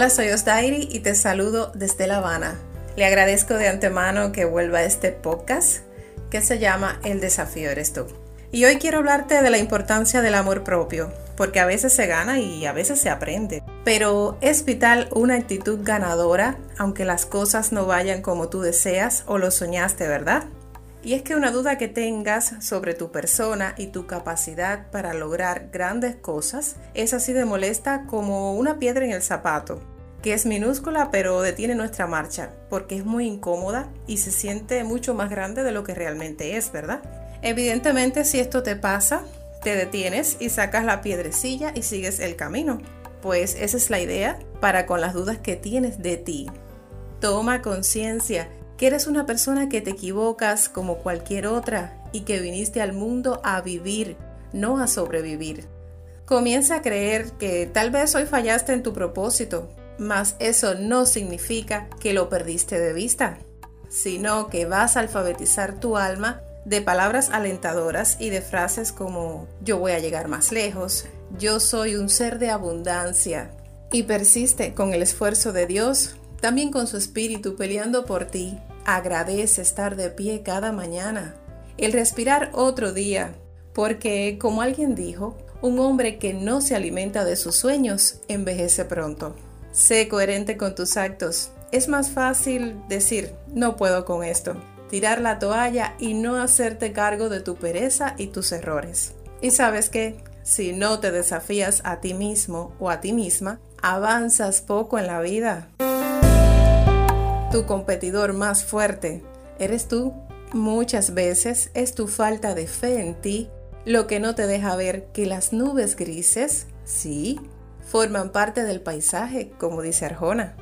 Hola, soy Osdairi y te saludo desde La Habana. Le agradezco de antemano que vuelva a este podcast que se llama El desafío eres tú. Y hoy quiero hablarte de la importancia del amor propio, porque a veces se gana y a veces se aprende. Pero es vital una actitud ganadora, aunque las cosas no vayan como tú deseas o lo soñaste, ¿verdad? Y es que una duda que tengas sobre tu persona y tu capacidad para lograr grandes cosas es así de molesta como una piedra en el zapato, que es minúscula pero detiene nuestra marcha, porque es muy incómoda y se siente mucho más grande de lo que realmente es, ¿verdad? Evidentemente si esto te pasa, te detienes y sacas la piedrecilla y sigues el camino, pues esa es la idea para con las dudas que tienes de ti. Toma conciencia que eres una persona que te equivocas como cualquier otra y que viniste al mundo a vivir, no a sobrevivir. Comienza a creer que tal vez hoy fallaste en tu propósito, mas eso no significa que lo perdiste de vista, sino que vas a alfabetizar tu alma de palabras alentadoras y de frases como yo voy a llegar más lejos, yo soy un ser de abundancia y persiste con el esfuerzo de Dios, también con su espíritu peleando por ti Agradece estar de pie cada mañana, el respirar otro día, porque, como alguien dijo, un hombre que no se alimenta de sus sueños envejece pronto. Sé coherente con tus actos. Es más fácil decir, no puedo con esto, tirar la toalla y no hacerte cargo de tu pereza y tus errores. Y sabes que, si no te desafías a ti mismo o a ti misma, avanzas poco en la vida. Tu competidor más fuerte eres tú. Muchas veces es tu falta de fe en ti lo que no te deja ver que las nubes grises, sí, forman parte del paisaje, como dice Arjona.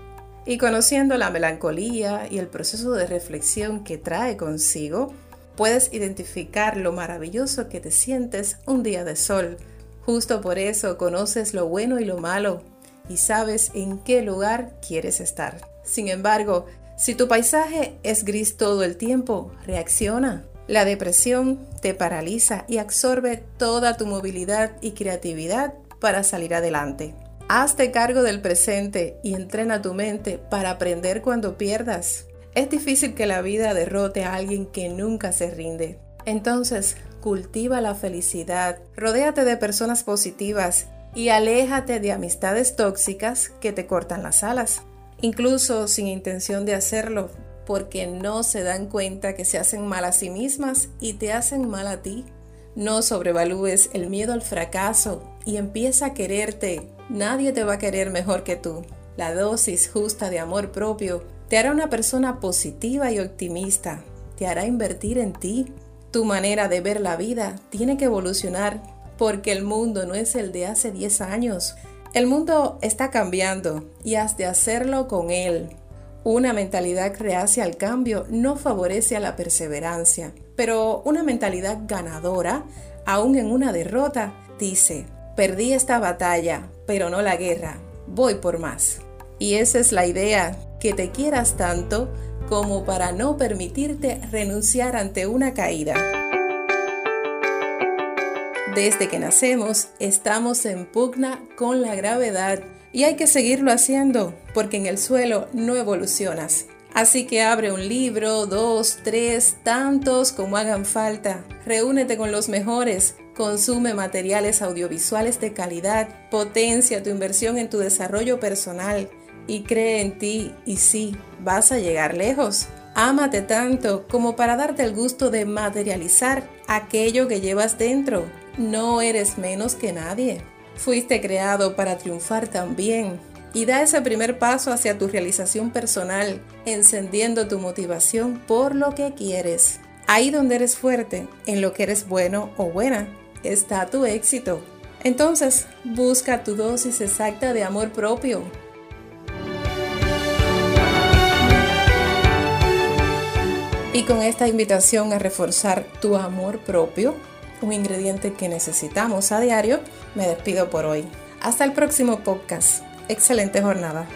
Y conociendo la melancolía y el proceso de reflexión que trae consigo, puedes identificar lo maravilloso que te sientes un día de sol. Justo por eso conoces lo bueno y lo malo y sabes en qué lugar quieres estar. Sin embargo, si tu paisaje es gris todo el tiempo, reacciona. La depresión te paraliza y absorbe toda tu movilidad y creatividad para salir adelante. Hazte cargo del presente y entrena tu mente para aprender cuando pierdas. Es difícil que la vida derrote a alguien que nunca se rinde. Entonces, cultiva la felicidad, rodéate de personas positivas y aléjate de amistades tóxicas que te cortan las alas incluso sin intención de hacerlo, porque no se dan cuenta que se hacen mal a sí mismas y te hacen mal a ti. No sobrevalúes el miedo al fracaso y empieza a quererte. Nadie te va a querer mejor que tú. La dosis justa de amor propio te hará una persona positiva y optimista. Te hará invertir en ti. Tu manera de ver la vida tiene que evolucionar porque el mundo no es el de hace 10 años. El mundo está cambiando y has de hacerlo con él. Una mentalidad reacia al cambio no favorece a la perseverancia, pero una mentalidad ganadora, aun en una derrota, dice, perdí esta batalla, pero no la guerra, voy por más. Y esa es la idea, que te quieras tanto como para no permitirte renunciar ante una caída. Desde que nacemos estamos en pugna con la gravedad y hay que seguirlo haciendo porque en el suelo no evolucionas. Así que abre un libro, dos, tres, tantos como hagan falta. Reúnete con los mejores. Consume materiales audiovisuales de calidad. Potencia tu inversión en tu desarrollo personal. Y cree en ti y sí, vas a llegar lejos. Ámate tanto como para darte el gusto de materializar aquello que llevas dentro no eres menos que nadie. Fuiste creado para triunfar también. Y da ese primer paso hacia tu realización personal, encendiendo tu motivación por lo que quieres. Ahí donde eres fuerte, en lo que eres bueno o buena, está tu éxito. Entonces, busca tu dosis exacta de amor propio. Y con esta invitación a reforzar tu amor propio, un ingrediente que necesitamos a diario, me despido por hoy. Hasta el próximo podcast. Excelente jornada.